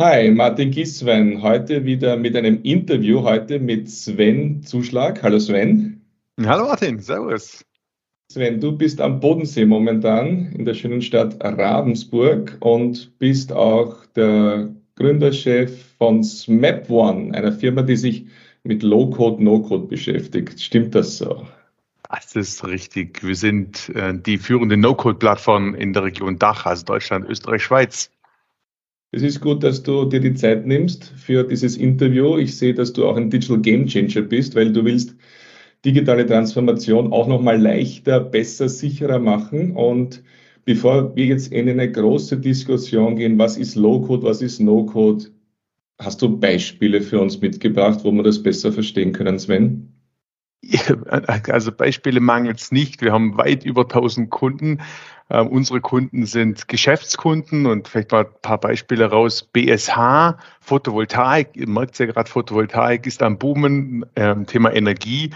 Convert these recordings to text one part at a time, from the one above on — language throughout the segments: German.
Hi, Martin Giswein. Heute wieder mit einem Interview, heute mit Sven Zuschlag. Hallo Sven. Hallo Martin, Servus. Sven, du bist am Bodensee momentan in der schönen Stadt Ravensburg und bist auch der Gründerchef von SMAP One, einer Firma, die sich mit Low-Code, No-Code beschäftigt. Stimmt das so? Das ist richtig. Wir sind äh, die führende No-Code-Plattform in der Region Dach, also Deutschland, Österreich, Schweiz. Es ist gut, dass du dir die Zeit nimmst für dieses Interview. Ich sehe, dass du auch ein Digital Game Changer bist, weil du willst digitale Transformation auch nochmal leichter, besser, sicherer machen. Und bevor wir jetzt in eine große Diskussion gehen, was ist Low-Code, was ist No-Code, hast du Beispiele für uns mitgebracht, wo wir das besser verstehen können, Sven? Also Beispiele mangelt es nicht. Wir haben weit über 1000 Kunden. Uh, unsere Kunden sind Geschäftskunden und vielleicht mal ein paar Beispiele raus. BSH, Photovoltaik, ihr merkt ja gerade, Photovoltaik ist am Boomen, äh, Thema Energie.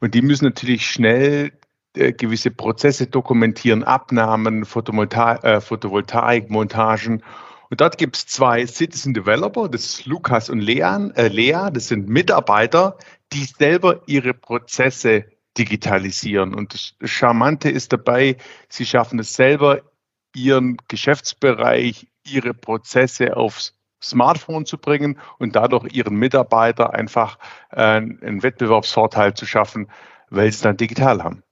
Und die müssen natürlich schnell äh, gewisse Prozesse dokumentieren, Abnahmen, Photovoltaik, äh, Photovoltaik Montagen. Und dort gibt es zwei Citizen Developer, das ist Lukas und Leon, äh, Lea, das sind Mitarbeiter, die selber ihre Prozesse digitalisieren. Und das Charmante ist dabei, sie schaffen es selber, ihren Geschäftsbereich, ihre Prozesse aufs Smartphone zu bringen und dadurch ihren Mitarbeiter einfach äh, einen Wettbewerbsvorteil zu schaffen, weil sie es dann digital haben.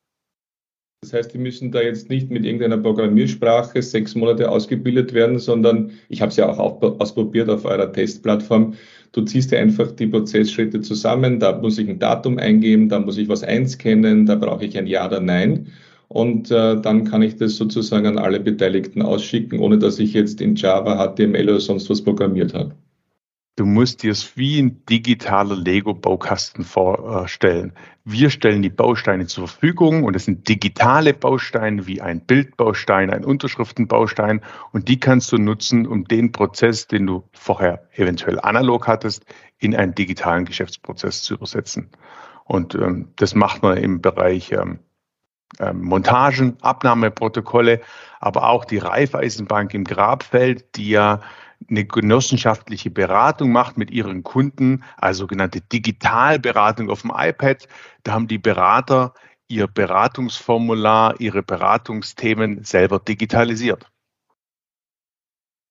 Das heißt, die müssen da jetzt nicht mit irgendeiner Programmiersprache sechs Monate ausgebildet werden, sondern ich habe es ja auch ausprobiert auf eurer Testplattform. Du ziehst dir einfach die Prozessschritte zusammen, da muss ich ein Datum eingeben, da muss ich was einscannen, da brauche ich ein Ja oder Nein. Und äh, dann kann ich das sozusagen an alle Beteiligten ausschicken, ohne dass ich jetzt in Java, HTML oder sonst was programmiert habe. Du musst dir es wie ein digitaler Lego-Baukasten vorstellen. Wir stellen die Bausteine zur Verfügung und es sind digitale Bausteine wie ein Bildbaustein, ein Unterschriftenbaustein und die kannst du nutzen, um den Prozess, den du vorher eventuell analog hattest, in einen digitalen Geschäftsprozess zu übersetzen. Und ähm, das macht man im Bereich ähm, ähm, Montagen, Abnahmeprotokolle, aber auch die Raiffeisenbank im Grabfeld, die ja eine genossenschaftliche Beratung macht mit ihren Kunden, also sogenannte Digitalberatung auf dem iPad. Da haben die Berater ihr Beratungsformular, ihre Beratungsthemen selber digitalisiert.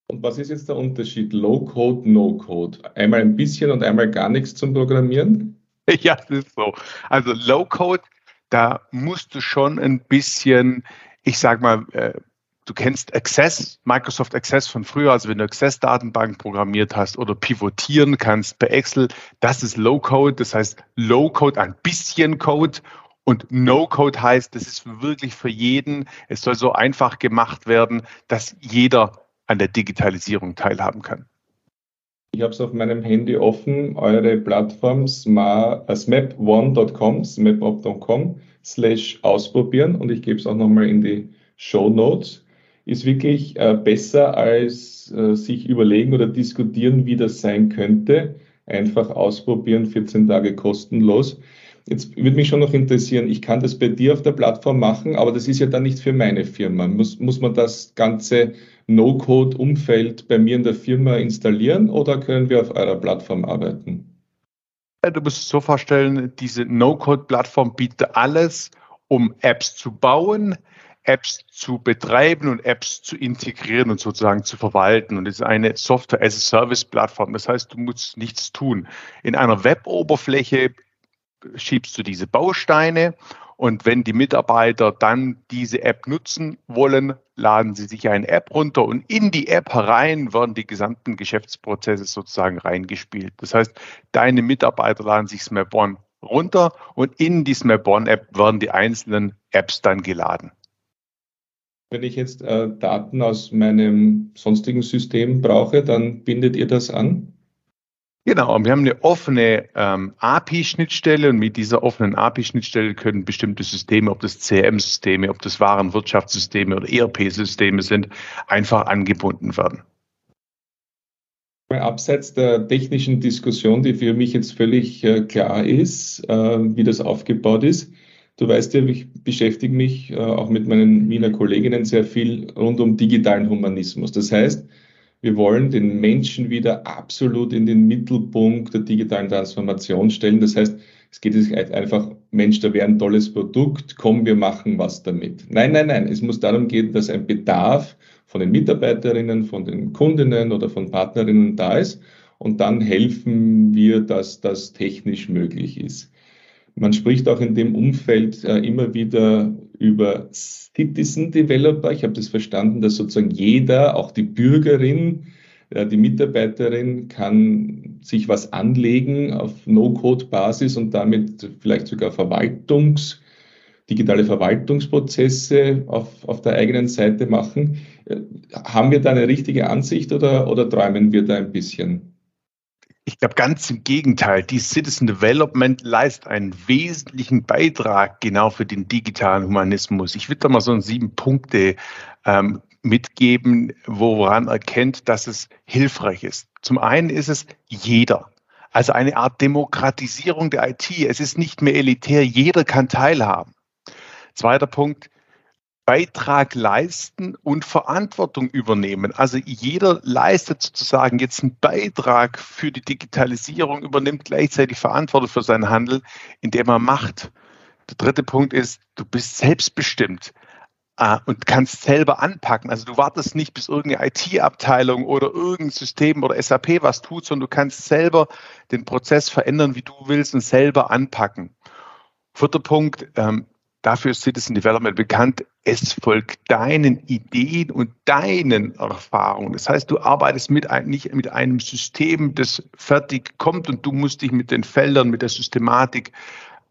Und was ist jetzt der Unterschied Low-Code, No-Code? Einmal ein bisschen und einmal gar nichts zum Programmieren? Ja, das ist so. Also Low-Code, da musst du schon ein bisschen, ich sag mal, äh, du kennst Access, Microsoft Access von früher, also wenn du Access-Datenbank programmiert hast oder pivotieren kannst per Excel, das ist Low-Code, das heißt Low-Code, ein bisschen Code und No-Code heißt, das ist wirklich für jeden, es soll so einfach gemacht werden, dass jeder an der Digitalisierung teilhaben kann. Ich habe es auf meinem Handy offen, eure Plattform smap1.com, smap.com slash ausprobieren und ich gebe es auch nochmal in die Show Notes ist wirklich äh, besser als äh, sich überlegen oder diskutieren, wie das sein könnte. Einfach ausprobieren, 14 Tage kostenlos. Jetzt würde mich schon noch interessieren, ich kann das bei dir auf der Plattform machen, aber das ist ja dann nicht für meine Firma. Muss, muss man das ganze No-Code-Umfeld bei mir in der Firma installieren oder können wir auf eurer Plattform arbeiten? Du musst es so vorstellen, diese No-Code-Plattform bietet alles, um Apps zu bauen, Apps zu betreiben und Apps zu integrieren und sozusagen zu verwalten. Und es ist eine Software-as-a-Service-Plattform. Das heißt, du musst nichts tun. In einer Web-Oberfläche schiebst du diese Bausteine und wenn die Mitarbeiter dann diese App nutzen wollen, laden sie sich eine App runter und in die App herein werden die gesamten Geschäftsprozesse sozusagen reingespielt. Das heißt, deine Mitarbeiter laden sich Smap runter und in die Smap One App werden die einzelnen Apps dann geladen. Wenn ich jetzt äh, Daten aus meinem sonstigen System brauche, dann bindet ihr das an? Genau, und wir haben eine offene ähm, API-Schnittstelle und mit dieser offenen API-Schnittstelle können bestimmte Systeme, ob das CRM-Systeme, ob das Warenwirtschaftssysteme oder ERP-Systeme sind, einfach angebunden werden. Abseits der technischen Diskussion, die für mich jetzt völlig äh, klar ist, äh, wie das aufgebaut ist, Du weißt ja, ich beschäftige mich äh, auch mit meinen Wiener Kolleginnen sehr viel rund um digitalen Humanismus. Das heißt, Wir wollen den Menschen wieder absolut in den Mittelpunkt der digitalen Transformation stellen. Das heißt, es geht sich einfach, Mensch, da wäre ein tolles Produkt, komm, wir machen was damit. Nein, nein, nein. Es muss darum gehen, dass ein Bedarf von den Mitarbeiterinnen, von den Kundinnen oder von Partnerinnen da ist. Und dann helfen wir, dass das technisch möglich ist. Man spricht auch in dem Umfeld äh, immer wieder über Citizen Developer. Ich habe das verstanden, dass sozusagen jeder, auch die Bürgerin, äh, die Mitarbeiterin kann sich was anlegen auf No-Code-Basis und damit vielleicht sogar Verwaltungs, digitale Verwaltungsprozesse auf, auf der eigenen Seite machen. Äh, haben wir da eine richtige Ansicht oder, oder träumen wir da ein bisschen? Ich glaube ganz im Gegenteil. Die Citizen Development leistet einen wesentlichen Beitrag genau für den digitalen Humanismus. Ich würde da mal so ein sieben Punkte ähm, mitgeben, woran erkennt, dass es hilfreich ist. Zum einen ist es jeder. Also eine Art Demokratisierung der IT. Es ist nicht mehr elitär, jeder kann teilhaben. Zweiter Punkt, Beitrag leisten und Verantwortung übernehmen. Also jeder leistet sozusagen jetzt einen Beitrag für die Digitalisierung, übernimmt gleichzeitig Verantwortung für seinen Handel, indem er macht. Der dritte Punkt ist, du bist selbstbestimmt äh, und kannst selber anpacken. Also du wartest nicht, bis irgendeine IT-Abteilung oder irgendein System oder SAP was tut, sondern du kannst selber den Prozess verändern, wie du willst und selber anpacken. Vierter Punkt, ähm, dafür ist Citizen Development bekannt. Es folgt deinen Ideen und deinen Erfahrungen. Das heißt, du arbeitest mit ein, nicht mit einem System, das fertig kommt und du musst dich mit den Feldern, mit der Systematik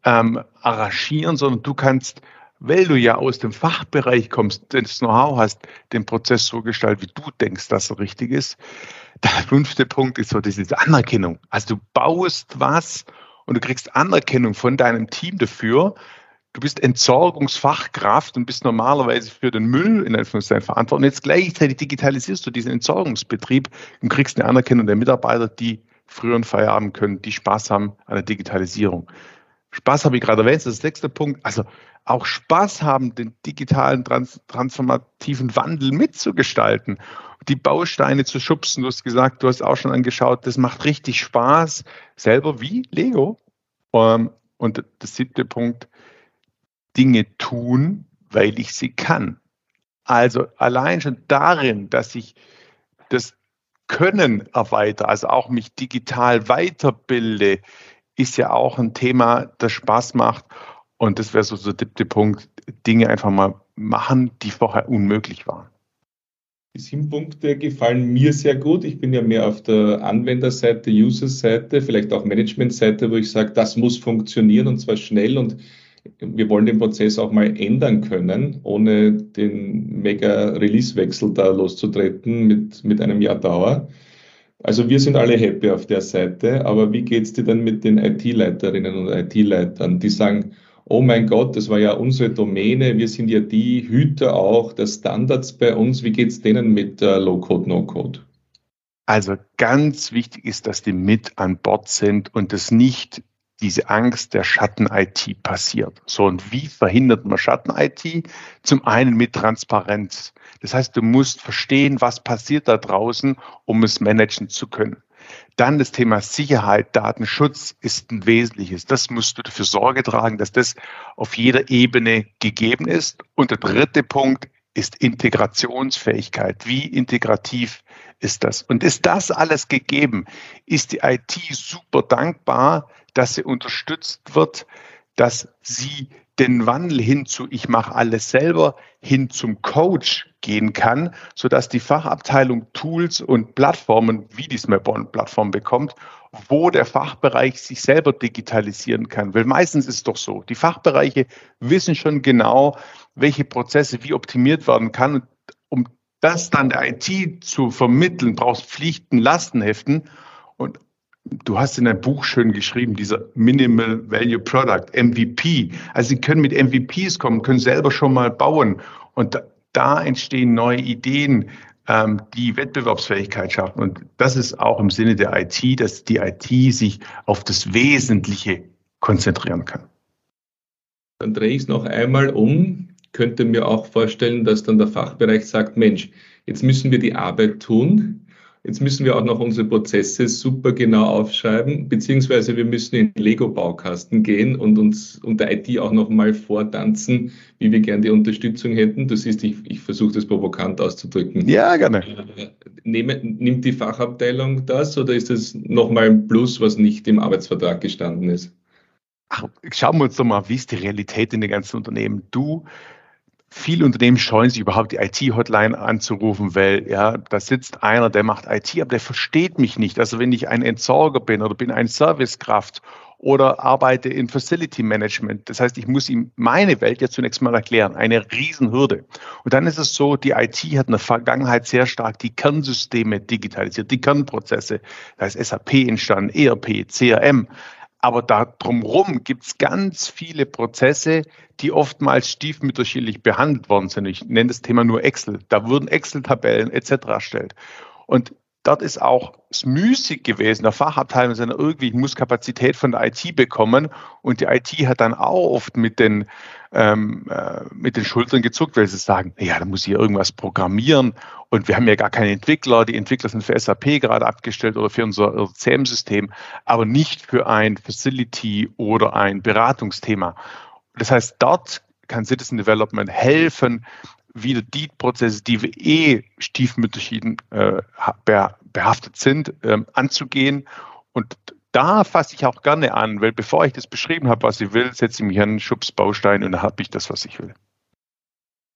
ähm, arrangieren, sondern du kannst, weil du ja aus dem Fachbereich kommst, das Know-how hast, den Prozess so gestalten, wie du denkst, dass er richtig ist. Der fünfte Punkt ist so, das ist Anerkennung. Also du baust was und du kriegst Anerkennung von deinem Team dafür, du bist Entsorgungsfachkraft und bist normalerweise für den Müll in Anführungszeichen verantwortlich. Und jetzt gleichzeitig digitalisierst du diesen Entsorgungsbetrieb und kriegst eine Anerkennung der Mitarbeiter, die früheren Feierabend können, die Spaß haben an der Digitalisierung. Spaß habe ich gerade erwähnt, das ist der sechste Punkt. Also auch Spaß haben, den digitalen trans transformativen Wandel mitzugestalten, die Bausteine zu schubsen. Du hast gesagt, du hast auch schon angeschaut, das macht richtig Spaß. Selber wie Lego. Ähm, und der siebte Punkt, Dinge tun, weil ich sie kann. Also allein schon darin, dass ich das Können erweitere, also auch mich digital weiterbilde, ist ja auch ein Thema, das Spaß macht. Und das wäre so der siebte Punkt, Dinge einfach mal machen, die vorher unmöglich waren. Die sieben Punkte gefallen mir sehr gut. Ich bin ja mehr auf der Anwenderseite, User-Seite, vielleicht auch Management-Seite, wo ich sage, das muss funktionieren und zwar schnell und wir wollen den Prozess auch mal ändern können, ohne den Mega-Release-Wechsel da loszutreten mit, mit einem Jahr Dauer. Also wir sind alle happy auf der Seite, aber wie geht es dir denn mit den IT-Leiterinnen und IT-Leitern, die sagen, oh mein Gott, das war ja unsere Domäne, wir sind ja die Hüter auch der Standards bei uns, wie geht es denen mit äh, Low-Code, No-Code? Also ganz wichtig ist, dass die mit an Bord sind und das nicht diese Angst der Schatten-IT passiert. So, und wie verhindert man Schatten-IT? Zum einen mit Transparenz. Das heißt, du musst verstehen, was passiert da draußen, um es managen zu können. Dann das Thema Sicherheit, Datenschutz ist ein wesentliches. Das musst du dafür Sorge tragen, dass das auf jeder Ebene gegeben ist. Und der dritte Punkt ist Integrationsfähigkeit. Wie integrativ ist das? Und ist das alles gegeben? Ist die IT super dankbar, dass sie unterstützt wird, dass sie den Wandel hin zu ich mache alles selber hin zum Coach gehen kann, sodass die Fachabteilung Tools und Plattformen wie die Smapon-Plattform bekommt, wo der Fachbereich sich selber digitalisieren kann. Weil meistens ist es doch so, die Fachbereiche wissen schon genau, welche Prozesse wie optimiert werden kann. Und um das dann der IT zu vermitteln, brauchst Pflichten, Lastenheften. Und du hast in deinem Buch schön geschrieben, dieser Minimal Value Product, MVP. Also sie können mit MVPs kommen, können selber schon mal bauen. Und da, da entstehen neue Ideen, ähm, die Wettbewerbsfähigkeit schaffen. Und das ist auch im Sinne der IT, dass die IT sich auf das Wesentliche konzentrieren kann. Dann drehe ich es noch einmal um. Könnte mir auch vorstellen, dass dann der Fachbereich sagt, Mensch, jetzt müssen wir die Arbeit tun Jetzt müssen wir auch noch unsere Prozesse super genau aufschreiben, beziehungsweise wir müssen in den Lego-Baukasten gehen und uns und der IT auch noch mal vortanzen, wie wir gerne die Unterstützung hätten. Du siehst, ich, ich versuche das provokant auszudrücken. Ja, gerne. Nehme, nimmt die Fachabteilung das oder ist das nochmal ein Plus, was nicht im Arbeitsvertrag gestanden ist? Ach, schauen wir uns doch mal, wie ist die Realität in den ganzen Unternehmen? Du viele Unternehmen scheuen sich überhaupt die IT-Hotline anzurufen, weil ja, da sitzt einer, der macht IT, aber der versteht mich nicht. Also wenn ich ein Entsorger bin oder bin ein Servicekraft oder arbeite in Facility Management. Das heißt, ich muss ihm meine Welt ja zunächst mal erklären. Eine Riesenhürde. Und dann ist es so, die IT hat in der Vergangenheit sehr stark die Kernsysteme digitalisiert, die Kernprozesse. Da ist SAP entstanden, ERP, CRM. Aber da drumherum gibt es ganz viele Prozesse, die oftmals stiefmütterlich behandelt worden sind. Ich nenne das Thema nur Excel. Da wurden Excel-Tabellen etc. erstellt. Und dort ist auch es müßig gewesen, der Fachabteilung sind irgendwie, ich muss Kapazität von der IT bekommen. Und die IT hat dann auch oft mit den, ähm, äh, mit den Schultern gezuckt, weil sie sagen, ja, da muss ich irgendwas programmieren. Und wir haben ja gar keine Entwickler, die Entwickler sind für SAP gerade abgestellt oder für unser CM-System, aber nicht für ein Facility oder ein Beratungsthema. Das heißt, dort kann Citizen Development helfen, wieder die Prozesse, die wir eh stiefmütterlich äh, behaftet sind, ähm, anzugehen. Und da fasse ich auch gerne an, weil bevor ich das beschrieben habe, was ich will, setze ich mich an einen Schubsbaustein und dann habe ich das, was ich will.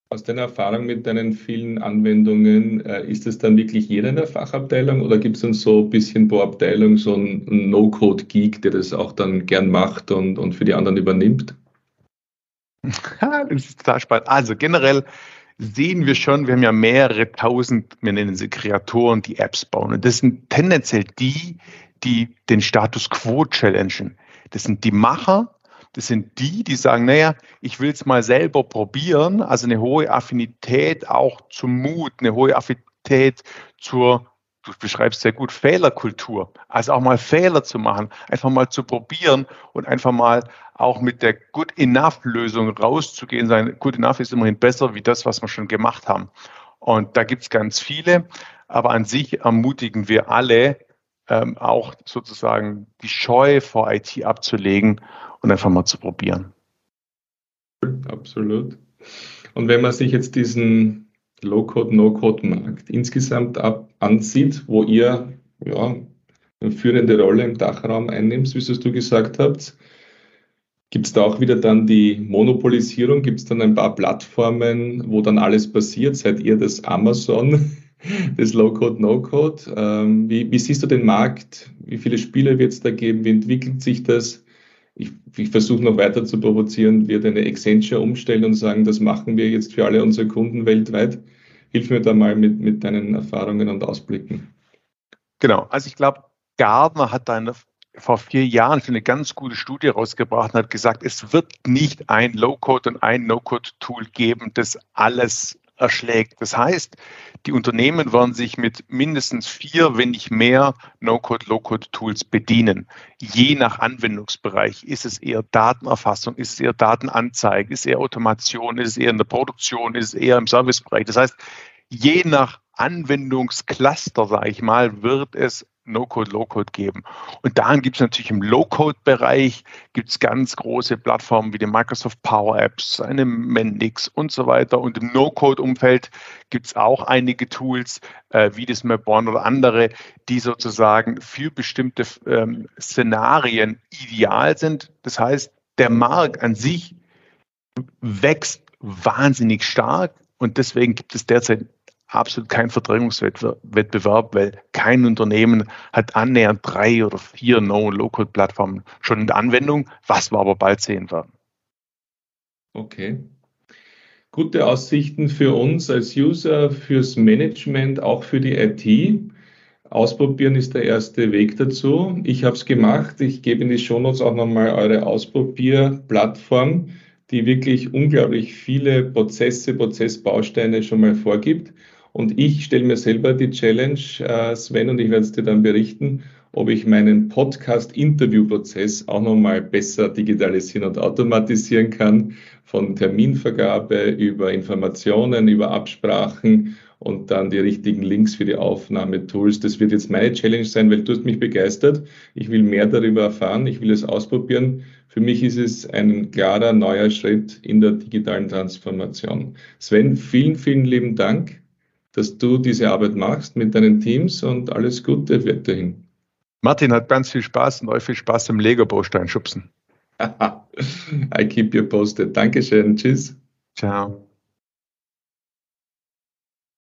Aus deiner Erfahrung mit deinen vielen Anwendungen, äh, ist es dann wirklich jeder in der Fachabteilung oder gibt es dann so ein bisschen pro Abteilung so einen No-Code-Geek, der das auch dann gern macht und, und für die anderen übernimmt? das ist total spannend. Also generell sehen wir schon, wir haben ja mehrere tausend, wir nennen sie Kreatoren, die Apps bauen. Und das sind tendenziell die, die den Status quo challengen. Das sind die Macher, das sind die, die sagen, naja, ich will es mal selber probieren, also eine hohe Affinität auch zum Mut, eine hohe Affinität zur du beschreibst sehr gut Fehlerkultur. Also auch mal Fehler zu machen, einfach mal zu probieren und einfach mal auch mit der Good Enough Lösung rauszugehen. Sein Good Enough ist immerhin besser wie das, was wir schon gemacht haben. Und da gibt es ganz viele, aber an sich ermutigen wir alle, ähm, auch sozusagen die Scheu vor IT abzulegen und einfach mal zu probieren. Absolut. Und wenn man sich jetzt diesen Low-Code, No-Code-Markt insgesamt ab, ansieht, wo ihr ja, eine führende Rolle im Dachraum einnimmt, wie es du gesagt habt. Gibt es da auch wieder dann die Monopolisierung? Gibt es dann ein paar Plattformen, wo dann alles passiert? Seid ihr das Amazon des Low-Code, No-Code? Ähm, wie, wie, siehst du den Markt? Wie viele Spiele wird es da geben? Wie entwickelt sich das? Ich, ich versuche noch weiter zu provozieren, wird eine Accenture umstellen und sagen, das machen wir jetzt für alle unsere Kunden weltweit. Hilf mir da mal mit, mit deinen Erfahrungen und Ausblicken. Genau, also ich glaube, Gardner hat da vor vier Jahren schon eine ganz gute Studie rausgebracht und hat gesagt, es wird nicht ein Low-Code und ein No-Code-Tool geben, das alles erschlägt. Das heißt, die Unternehmen werden sich mit mindestens vier, wenn nicht mehr, No-Code, Low-Code-Tools bedienen. Je nach Anwendungsbereich ist es eher Datenerfassung, ist es eher Datenanzeige, ist es eher Automation, ist es eher in der Produktion, ist es eher im Servicebereich. Das heißt, je nach Anwendungscluster, sage ich mal, wird es No-Code, Low-Code geben. Und daran gibt es natürlich im Low-Code-Bereich gibt's ganz große Plattformen wie die Microsoft Power Apps, eine Mendix und so weiter. Und im No-Code-Umfeld gibt es auch einige Tools äh, wie das Mapone oder andere, die sozusagen für bestimmte ähm, Szenarien ideal sind. Das heißt, der Markt an sich wächst wahnsinnig stark und deswegen gibt es derzeit absolut kein Verdrängungswettbewerb, weil kein Unternehmen hat annähernd drei oder vier No-Low-Code-Plattformen schon in der Anwendung, was wir aber bald sehen werden. Okay. Gute Aussichten für uns als User, fürs Management, auch für die IT. Ausprobieren ist der erste Weg dazu. Ich habe es gemacht. Ich gebe in die Shownotes auch nochmal eure Ausprobierplattform, die wirklich unglaublich viele Prozesse, Prozessbausteine schon mal vorgibt. Und ich stelle mir selber die Challenge, äh, Sven, und ich werde es dir dann berichten, ob ich meinen Podcast-Interview-Prozess auch nochmal besser digitalisieren und automatisieren kann, von Terminvergabe über Informationen, über Absprachen und dann die richtigen Links für die Aufnahmetools. Das wird jetzt meine Challenge sein, weil du hast mich begeistert. Ich will mehr darüber erfahren. Ich will es ausprobieren. Für mich ist es ein klarer neuer Schritt in der digitalen Transformation. Sven, vielen, vielen lieben Dank, dass du diese Arbeit machst mit deinen Teams und alles Gute weiterhin. Martin hat ganz viel Spaß und euch viel Spaß im Lego-Baustein schubsen. I keep you posted. Dankeschön. Tschüss. Ciao.